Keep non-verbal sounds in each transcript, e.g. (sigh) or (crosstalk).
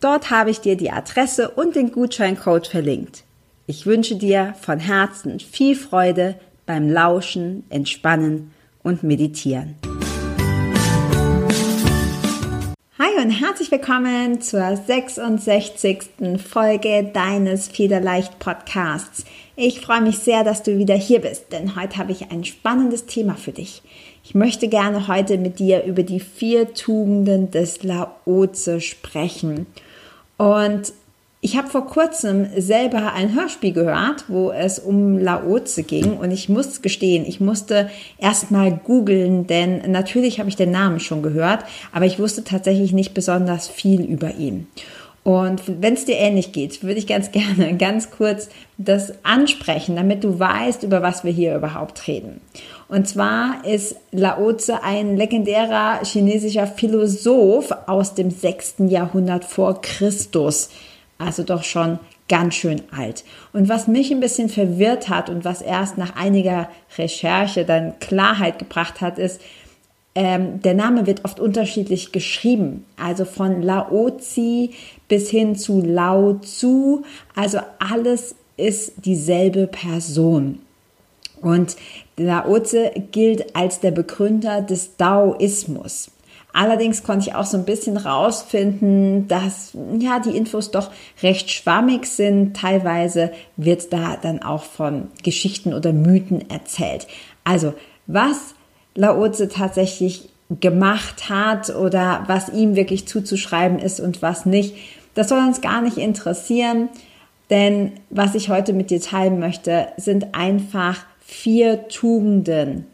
Dort habe ich dir die Adresse und den Gutscheincode verlinkt. Ich wünsche dir von Herzen viel Freude beim Lauschen, Entspannen und Meditieren. Hi und herzlich willkommen zur 66. Folge deines Federleicht Podcasts. Ich freue mich sehr, dass du wieder hier bist, denn heute habe ich ein spannendes Thema für dich. Ich möchte gerne heute mit dir über die vier Tugenden des Laoze sprechen. Und ich habe vor kurzem selber ein Hörspiel gehört, wo es um Laoze ging und ich muss gestehen, ich musste erstmal googeln, denn natürlich habe ich den Namen schon gehört, aber ich wusste tatsächlich nicht besonders viel über ihn. Und wenn es dir ähnlich geht, würde ich ganz (laughs) gerne ganz kurz das ansprechen, damit du weißt, über was wir hier überhaupt reden. Und zwar ist Laoze ein legendärer chinesischer Philosoph aus dem 6. Jahrhundert vor Christus. Also doch schon ganz schön alt. Und was mich ein bisschen verwirrt hat und was erst nach einiger Recherche dann Klarheit gebracht hat, ist, ähm, der Name wird oft unterschiedlich geschrieben. Also von Laozi bis hin zu Lao Tzu. Also alles ist dieselbe Person. Und Laozi gilt als der Begründer des Daoismus. Allerdings konnte ich auch so ein bisschen rausfinden, dass ja die Infos doch recht schwammig sind. Teilweise wird da dann auch von Geschichten oder Mythen erzählt. Also was Laozi tatsächlich gemacht hat oder was ihm wirklich zuzuschreiben ist und was nicht, das soll uns gar nicht interessieren. Denn was ich heute mit dir teilen möchte, sind einfach vier Tugenden,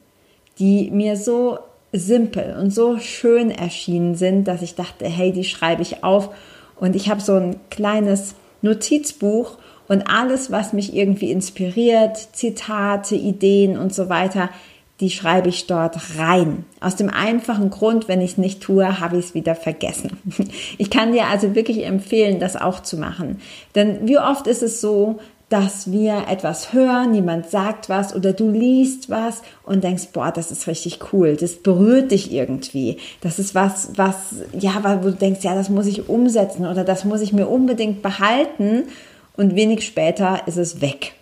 die mir so simpel und so schön erschienen sind, dass ich dachte, hey, die schreibe ich auf. Und ich habe so ein kleines Notizbuch und alles, was mich irgendwie inspiriert, Zitate, Ideen und so weiter, die schreibe ich dort rein. Aus dem einfachen Grund, wenn ich es nicht tue, habe ich es wieder vergessen. (laughs) Ich kann dir also wirklich empfehlen, das auch zu machen. Denn wie oft ist es so, dass wir etwas hören, jemand sagt was oder du liest was und denkst, boah, das ist richtig cool, das berührt dich irgendwie. Das ist was, was, ja, wo du denkst, ja, das muss ich umsetzen oder das muss ich mir unbedingt behalten und wenig später ist es weg.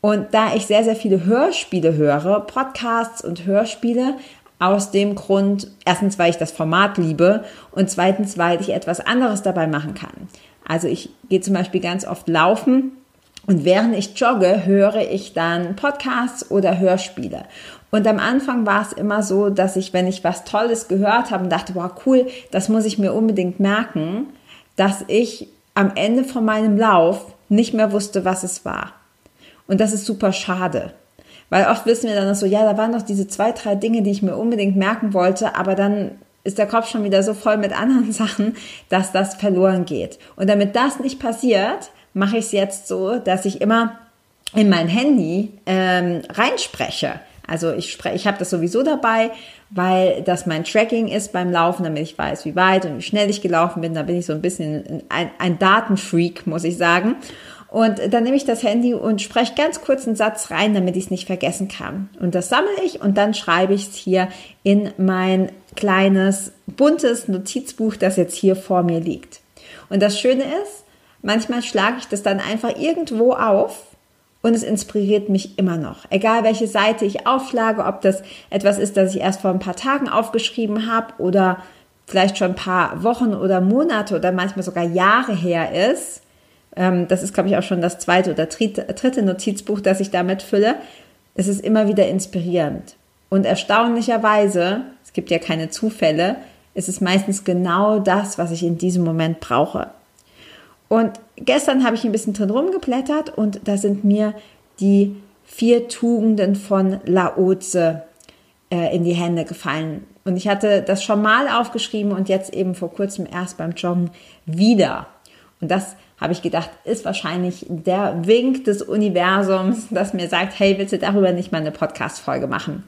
Und da ich sehr, sehr viele Hörspiele höre, Podcasts und Hörspiele, aus dem Grund, erstens, weil ich das Format liebe und zweitens, weil ich etwas anderes dabei machen kann. Also ich gehe zum Beispiel ganz oft laufen und während ich jogge, höre ich dann Podcasts oder Hörspiele. Und am Anfang war es immer so, dass ich, wenn ich was Tolles gehört habe und dachte, wow, cool, das muss ich mir unbedingt merken, dass ich am Ende von meinem Lauf nicht mehr wusste, was es war. Und das ist super schade. Weil oft wissen wir dann so, ja, da waren noch diese zwei, drei Dinge, die ich mir unbedingt merken wollte, aber dann ist der Kopf schon wieder so voll mit anderen (laughs) Sachen, dass das verloren geht. Und damit das nicht passiert, mache ich es jetzt so, dass ich immer in mein Handy ähm, reinspreche. Also ich spreche, ich habe das sowieso dabei, weil das mein Tracking ist beim Laufen, damit ich weiß, wie weit und wie schnell ich gelaufen bin. Da bin ich so ein bisschen ein, ein Datenfreak, muss ich sagen. Und dann nehme ich das Handy und spreche ganz kurz einen Satz rein, damit ich es nicht vergessen kann. Und das sammle ich und dann schreibe ich es hier in mein kleines buntes Notizbuch, das jetzt hier vor mir liegt. Und das Schöne ist, manchmal schlage ich das dann einfach irgendwo auf und es inspiriert mich immer noch. Egal welche Seite ich aufschlage, ob das etwas ist, das ich erst vor ein paar Tagen aufgeschrieben habe oder vielleicht schon ein paar Wochen oder Monate oder manchmal sogar Jahre her ist, das ist, glaube ich, auch schon das zweite oder dritte Notizbuch, das ich damit fülle. Es ist immer wieder inspirierend. Und erstaunlicherweise, es gibt ja keine Zufälle, ist es meistens genau das, was ich in diesem Moment brauche. Und gestern habe ich ein bisschen drin rumgeblättert und da sind mir die vier Tugenden von Laoze äh, in die Hände gefallen. Und ich hatte das schon mal aufgeschrieben und jetzt eben vor kurzem erst beim Joggen wieder. Und das habe ich gedacht, ist wahrscheinlich der Wink des Universums, das mir sagt, hey, willst du darüber nicht mal eine Podcast-Folge machen?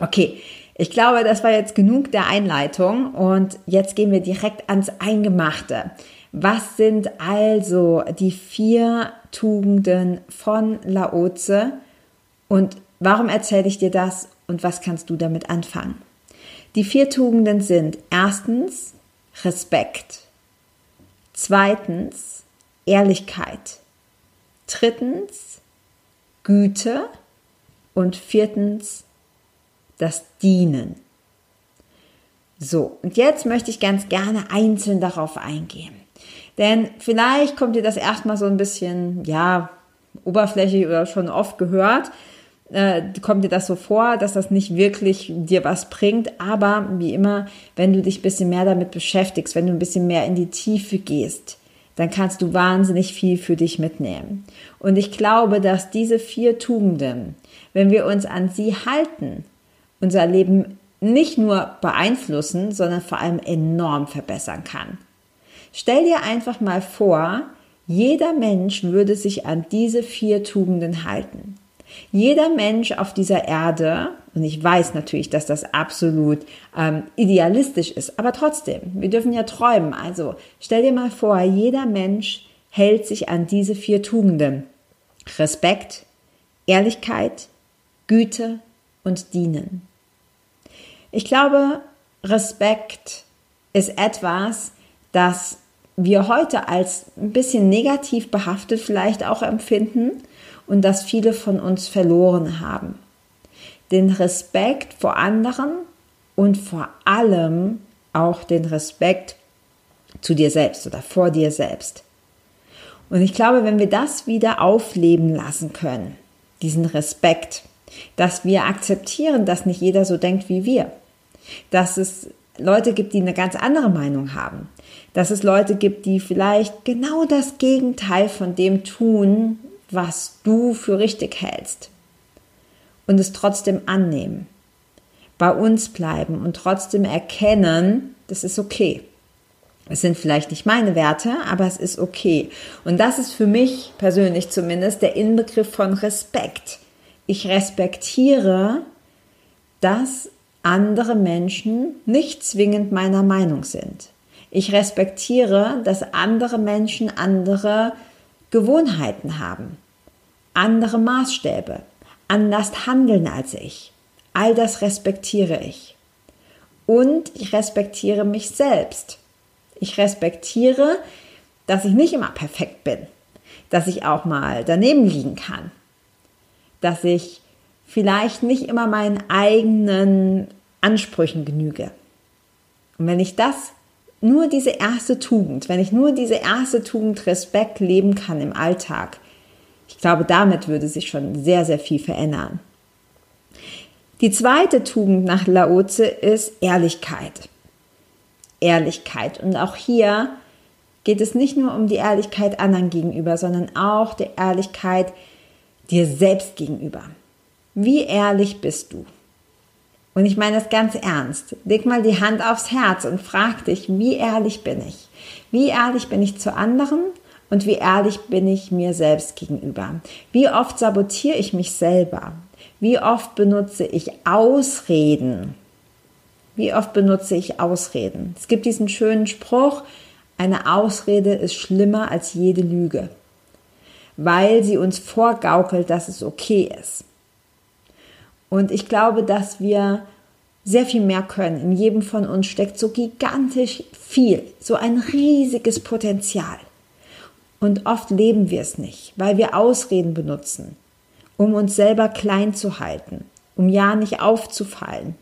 Okay, ich glaube, das war jetzt genug der Einleitung und jetzt gehen wir direkt ans Eingemachte. Was sind also die vier Tugenden von Laoze und warum erzähle ich dir das und was kannst du damit anfangen? Die vier Tugenden sind erstens Respekt, zweitens Ehrlichkeit, drittens Güte und viertens das Dienen. So, und jetzt möchte ich ganz gerne einzeln darauf eingehen. Denn vielleicht kommt dir das erstmal so ein bisschen, ja, oberflächlich oder schon oft gehört, äh, kommt dir das so vor, dass das nicht wirklich dir was bringt. Aber wie immer, wenn du dich ein bisschen mehr damit beschäftigst, wenn du ein bisschen mehr in die Tiefe gehst, dann kannst du wahnsinnig viel für dich mitnehmen. Und ich glaube, dass diese vier Tugenden, wenn wir uns an sie halten, unser Leben nicht nur beeinflussen, sondern vor allem enorm verbessern kann. Stell dir einfach mal vor, jeder Mensch würde sich an diese vier Tugenden halten. Jeder Mensch auf dieser Erde, und ich weiß natürlich, dass das absolut ähm, idealistisch ist, aber trotzdem, wir dürfen ja träumen. Also stell dir mal vor, jeder Mensch hält sich an diese vier Tugenden. Respekt, Ehrlichkeit, Güte und Dienen. Ich glaube, Respekt ist etwas, das wir heute als ein bisschen negativ behaftet vielleicht auch empfinden und das viele von uns verloren haben. Den Respekt vor anderen und vor allem auch den Respekt zu dir selbst oder vor dir selbst. Und ich glaube, wenn wir das wieder aufleben lassen können, diesen Respekt, dass wir akzeptieren, dass nicht jeder so denkt wie wir, dass es Leute gibt, die eine ganz andere Meinung haben, dass es Leute gibt, die vielleicht genau das Gegenteil von dem tun, was du für richtig hältst und es trotzdem annehmen, bei uns bleiben und trotzdem erkennen, das ist okay. Es sind vielleicht nicht meine Werte, aber es ist okay. Und das ist für mich persönlich zumindest der Inbegriff von Respekt. Ich respektiere, dass andere Menschen nicht zwingend meiner Meinung sind. Ich respektiere, dass andere Menschen andere Gewohnheiten haben, andere Maßstäbe, anders handeln als ich. All das respektiere ich. Und ich respektiere mich selbst. Ich respektiere, dass ich nicht immer perfekt bin, dass ich auch mal daneben liegen kann, dass ich vielleicht nicht immer meinen eigenen Ansprüchen genüge. Und wenn ich das nur diese erste Tugend, wenn ich nur diese erste Tugend Respekt leben kann im Alltag, ich glaube, damit würde sich schon sehr, sehr viel verändern. Die zweite Tugend nach Laoze ist Ehrlichkeit. Ehrlichkeit. Und auch hier geht es nicht nur um die Ehrlichkeit anderen gegenüber, sondern auch die Ehrlichkeit dir selbst gegenüber. Wie ehrlich bist du? Und ich meine das ganz ernst. Leg mal die Hand aufs Herz und frag dich, wie ehrlich bin ich? Wie ehrlich bin ich zu anderen und wie ehrlich bin ich mir selbst gegenüber? Wie oft sabotiere ich mich selber? Wie oft benutze ich Ausreden? Wie oft benutze ich Ausreden? Es gibt diesen schönen Spruch, eine Ausrede ist schlimmer als jede Lüge, weil sie uns vorgaukelt, dass es okay ist. Und ich glaube, dass wir sehr viel mehr können. In jedem von uns steckt so gigantisch viel, so ein riesiges Potenzial. Und oft leben wir es nicht, weil wir Ausreden benutzen, um uns selber klein zu halten, um ja nicht aufzufallen.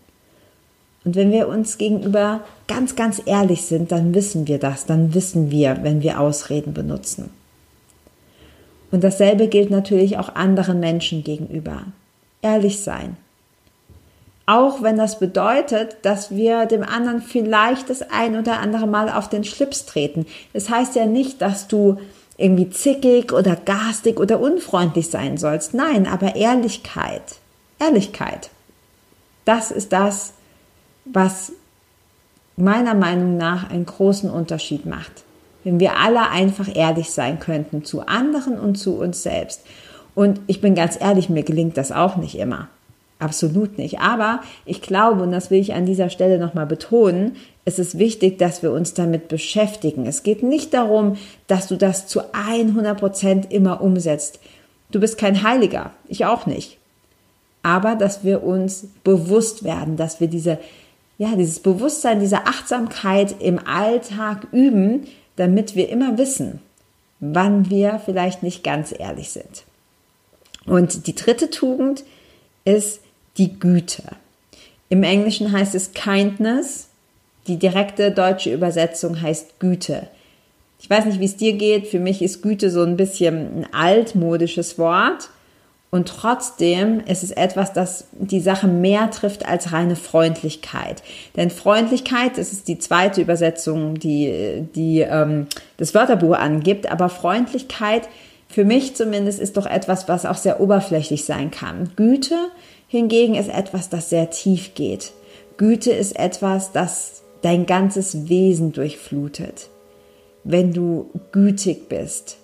Und wenn wir uns gegenüber ganz, ganz ehrlich sind, dann wissen wir das, dann wissen wir, wenn wir Ausreden benutzen. Und dasselbe gilt natürlich auch anderen Menschen gegenüber. Ehrlich sein. Auch wenn das bedeutet, dass wir dem anderen vielleicht das ein oder andere Mal auf den Schlips treten. Das heißt ja nicht, dass du irgendwie zickig oder garstig oder unfreundlich sein sollst. Nein, aber Ehrlichkeit. Ehrlichkeit. Das ist das, was meiner Meinung nach einen großen Unterschied macht. Wenn wir alle einfach ehrlich sein könnten zu anderen und zu uns selbst. Und ich bin ganz ehrlich, mir gelingt das auch nicht immer. Absolut nicht. Aber ich glaube, und das will ich an dieser Stelle nochmal betonen, es ist wichtig, dass wir uns damit beschäftigen. Es geht nicht darum, dass du das zu 100 Prozent immer umsetzt. Du bist kein Heiliger. Ich auch nicht. Aber, dass wir uns bewusst werden, dass wir diese, ja, dieses Bewusstsein, diese Achtsamkeit im Alltag üben, damit wir immer wissen, wann wir vielleicht nicht ganz ehrlich sind. Und die dritte Tugend ist, die Güte. Im Englischen heißt es Kindness. Die direkte deutsche Übersetzung heißt Güte. Ich weiß nicht, wie es dir geht. Für mich ist Güte so ein bisschen ein altmodisches Wort. Und trotzdem ist es etwas, das die Sache mehr trifft als reine Freundlichkeit. Denn Freundlichkeit, das ist die zweite Übersetzung, die, die ähm, das Wörterbuch angibt, aber Freundlichkeit für mich zumindest ist doch etwas, was auch sehr oberflächlich sein kann. Güte hingegen ist etwas, das sehr tief geht. Güte ist etwas, das dein ganzes Wesen durchflutet, wenn du gütig bist.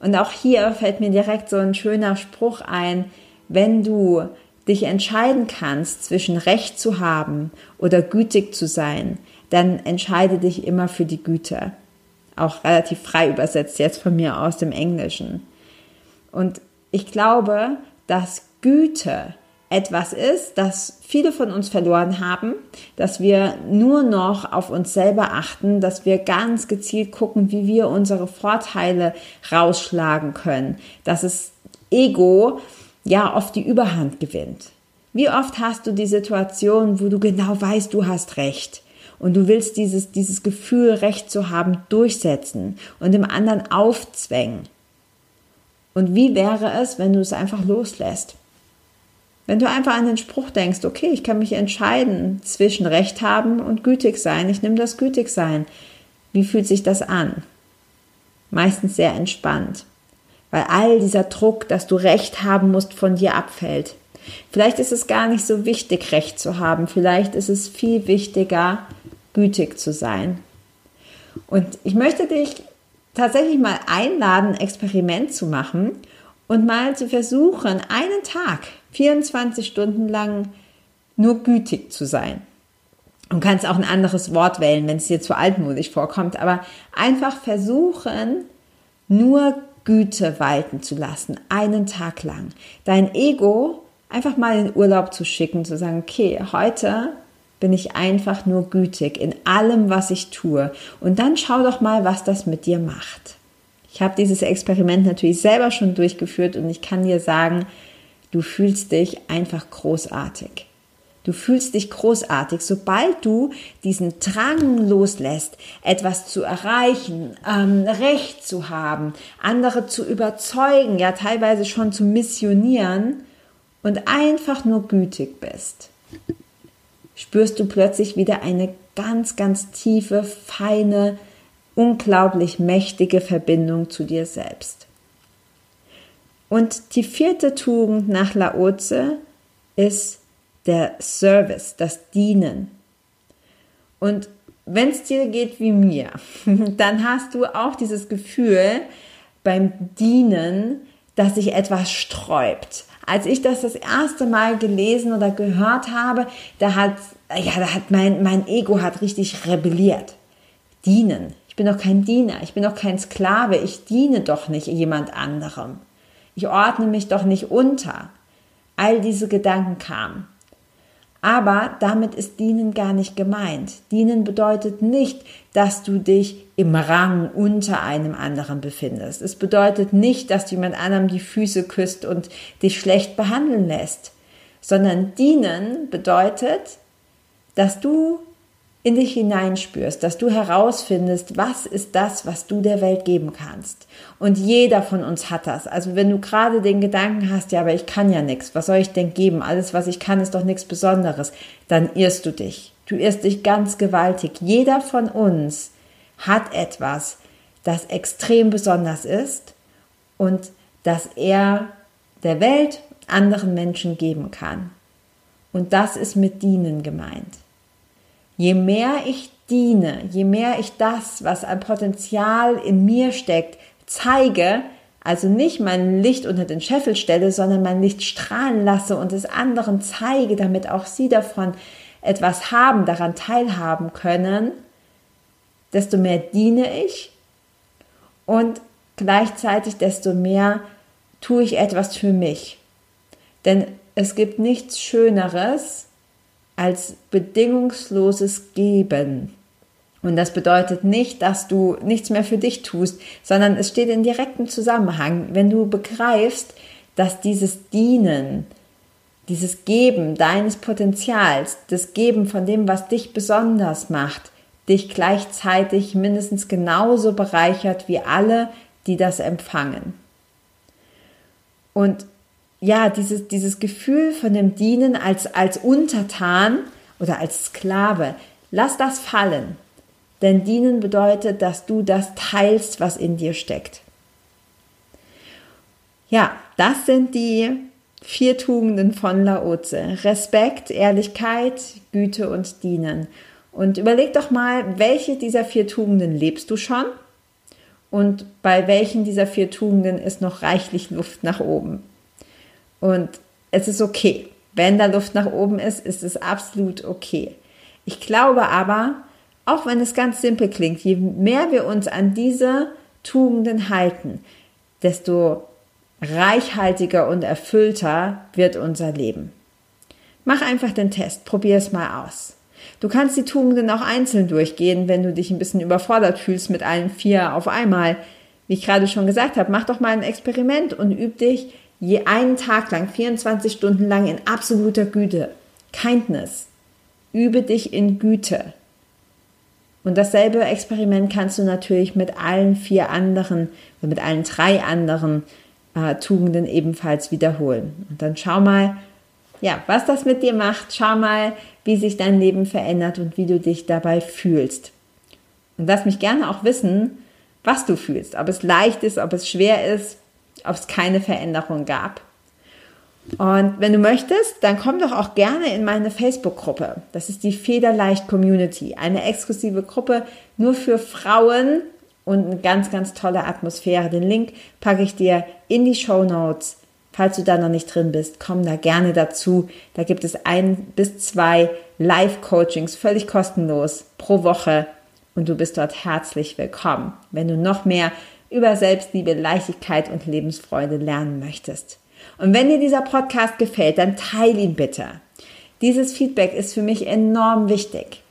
Und auch hier fällt mir direkt so ein schöner Spruch ein, wenn du dich entscheiden kannst, zwischen Recht zu haben oder gütig zu sein, dann entscheide dich immer für die Güte. Auch relativ frei übersetzt jetzt von mir aus dem Englischen. Und ich glaube, dass Güte etwas ist, das viele von uns verloren haben, dass wir nur noch auf uns selber achten, dass wir ganz gezielt gucken, wie wir unsere Vorteile rausschlagen können, dass es Ego ja oft die Überhand gewinnt. Wie oft hast du die Situation, wo du genau weißt, du hast recht und du willst dieses, dieses Gefühl, Recht zu haben, durchsetzen und dem anderen aufzwängen. Und wie wäre es, wenn du es einfach loslässt? Wenn du einfach an den Spruch denkst, okay, ich kann mich entscheiden zwischen Recht haben und gütig sein, ich nehme das gütig sein. Wie fühlt sich das an? Meistens sehr entspannt, weil all dieser Druck, dass du Recht haben musst, von dir abfällt. Vielleicht ist es gar nicht so wichtig, Recht zu haben. Vielleicht ist es viel wichtiger, gütig zu sein. Und ich möchte dich tatsächlich mal einladen, ein Experiment zu machen und mal zu versuchen, einen Tag 24 Stunden lang nur gütig zu sein. Du kannst auch ein anderes Wort wählen, wenn es dir zu altmodisch vorkommt, aber einfach versuchen, nur Güte walten zu lassen, einen Tag lang. Dein Ego einfach mal in Urlaub zu schicken, zu sagen, okay, heute bin ich einfach nur gütig in allem, was ich tue. Und dann schau doch mal, was das mit dir macht. Ich habe dieses Experiment natürlich selber schon durchgeführt und ich kann dir sagen, Du fühlst dich einfach großartig. Du fühlst dich großartig, sobald du diesen Drang loslässt, etwas zu erreichen, ähm, Recht zu haben, andere zu überzeugen, ja teilweise schon zu missionieren und einfach nur gütig bist. Spürst du plötzlich wieder eine ganz, ganz tiefe, feine, unglaublich mächtige Verbindung zu dir selbst. Und die vierte Tugend nach Laoze ist der Service, das Dienen. Und wenn es dir geht wie mir, (laughs) dann hast du auch dieses Gefühl beim Dienen, dass sich etwas sträubt. Als ich das das erste Mal gelesen oder gehört habe, da hat, ja, da hat mein, mein Ego hat richtig rebelliert. Dienen. Ich bin doch kein Diener. Ich bin doch kein Sklave. Ich diene doch nicht jemand anderem. Ich ordne mich doch nicht unter. All diese Gedanken kamen. Aber damit ist Dienen gar nicht gemeint. Dienen bedeutet nicht, dass du dich im Rang unter einem anderen befindest. Es bedeutet nicht, dass du jemand anderem die Füße küsst und dich schlecht behandeln lässt, sondern dienen bedeutet, dass du in dich hineinspürst, dass du herausfindest, was ist das, was du der Welt geben kannst. Und jeder von uns hat das. Also wenn du gerade den Gedanken hast, ja, aber ich kann ja nichts, was soll ich denn geben? Alles, was ich kann, ist doch nichts Besonderes. Dann irrst du dich. Du irrst dich ganz gewaltig. Jeder von uns hat etwas, das extrem besonders ist und das er der Welt, anderen Menschen geben kann. Und das ist mit dienen gemeint. Je mehr ich diene, je mehr ich das, was an Potenzial in mir steckt, zeige, also nicht mein Licht unter den Scheffel stelle, sondern mein Licht strahlen lasse und es anderen zeige, damit auch sie davon etwas haben, daran teilhaben können, desto mehr diene ich und gleichzeitig desto mehr tue ich etwas für mich. Denn es gibt nichts Schöneres als bedingungsloses Geben. Und das bedeutet nicht, dass du nichts mehr für dich tust, sondern es steht in direktem Zusammenhang, wenn du begreifst, dass dieses Dienen, dieses Geben deines Potenzials, das Geben von dem, was dich besonders macht, dich gleichzeitig mindestens genauso bereichert wie alle, die das empfangen. Und ja, dieses, dieses Gefühl von dem Dienen als, als Untertan oder als Sklave, lass das fallen. Denn dienen bedeutet, dass du das teilst, was in dir steckt. Ja, das sind die vier Tugenden von Laoze. Respekt, Ehrlichkeit, Güte und Dienen. Und überleg doch mal, welche dieser vier Tugenden lebst du schon? Und bei welchen dieser vier Tugenden ist noch reichlich Luft nach oben? Und es ist okay. Wenn da Luft nach oben ist, ist es absolut okay. Ich glaube aber, auch wenn es ganz simpel klingt, je mehr wir uns an diese Tugenden halten, desto reichhaltiger und erfüllter wird unser Leben. Mach einfach den Test, probier es mal aus. Du kannst die Tugenden auch einzeln durchgehen, wenn du dich ein bisschen überfordert fühlst mit allen vier auf einmal. Wie ich gerade schon gesagt habe, mach doch mal ein Experiment und üb dich je einen Tag lang, 24 Stunden lang in absoluter Güte. Kindness. Übe dich in Güte. Und dasselbe Experiment kannst du natürlich mit allen vier anderen, mit allen drei anderen äh, Tugenden ebenfalls wiederholen. Und dann schau mal, ja, was das mit dir macht. Schau mal, wie sich dein Leben verändert und wie du dich dabei fühlst. Und lass mich gerne auch wissen, was du fühlst. Ob es leicht ist, ob es schwer ist, ob es keine Veränderung gab. Und wenn du möchtest, dann komm doch auch gerne in meine Facebook-Gruppe. Das ist die Federleicht Community, eine exklusive Gruppe nur für Frauen und eine ganz, ganz tolle Atmosphäre. Den Link packe ich dir in die Show Notes. Falls du da noch nicht drin bist, komm da gerne dazu. Da gibt es ein bis zwei Live-Coachings, völlig kostenlos pro Woche. Und du bist dort herzlich willkommen. Wenn du noch mehr über Selbstliebe, Leichtigkeit und Lebensfreude lernen möchtest. Und wenn dir dieser Podcast gefällt, dann teile ihn bitte. Dieses Feedback ist für mich enorm wichtig,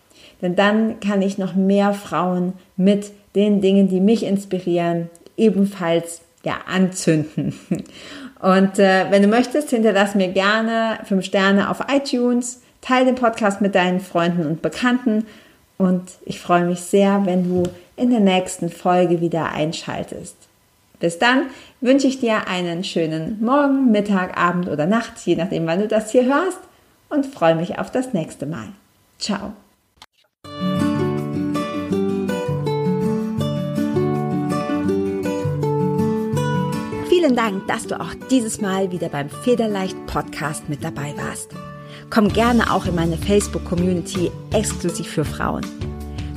denn dann kann ich noch mehr Frauen mit den Dingen, die mich inspirieren, ebenfalls ja anzünden. (laughs) Und äh, wenn du möchtest, hinterlass mir gerne fünf Sterne auf iTunes, teile den Podcast mit deinen Freunden und Bekannten und ich freue mich sehr, wenn du in der nächsten Folge wieder einschaltest. Bis dann wünsche ich dir einen schönen Morgen, Mittag, Abend oder Nacht, je nachdem, wann du das hier hörst und freue mich auf das nächste Mal. Ciao. Vielen Dank, dass du auch dieses Mal wieder beim Federleicht Podcast mit dabei warst. Komm gerne auch in meine Facebook-Community exklusiv für Frauen.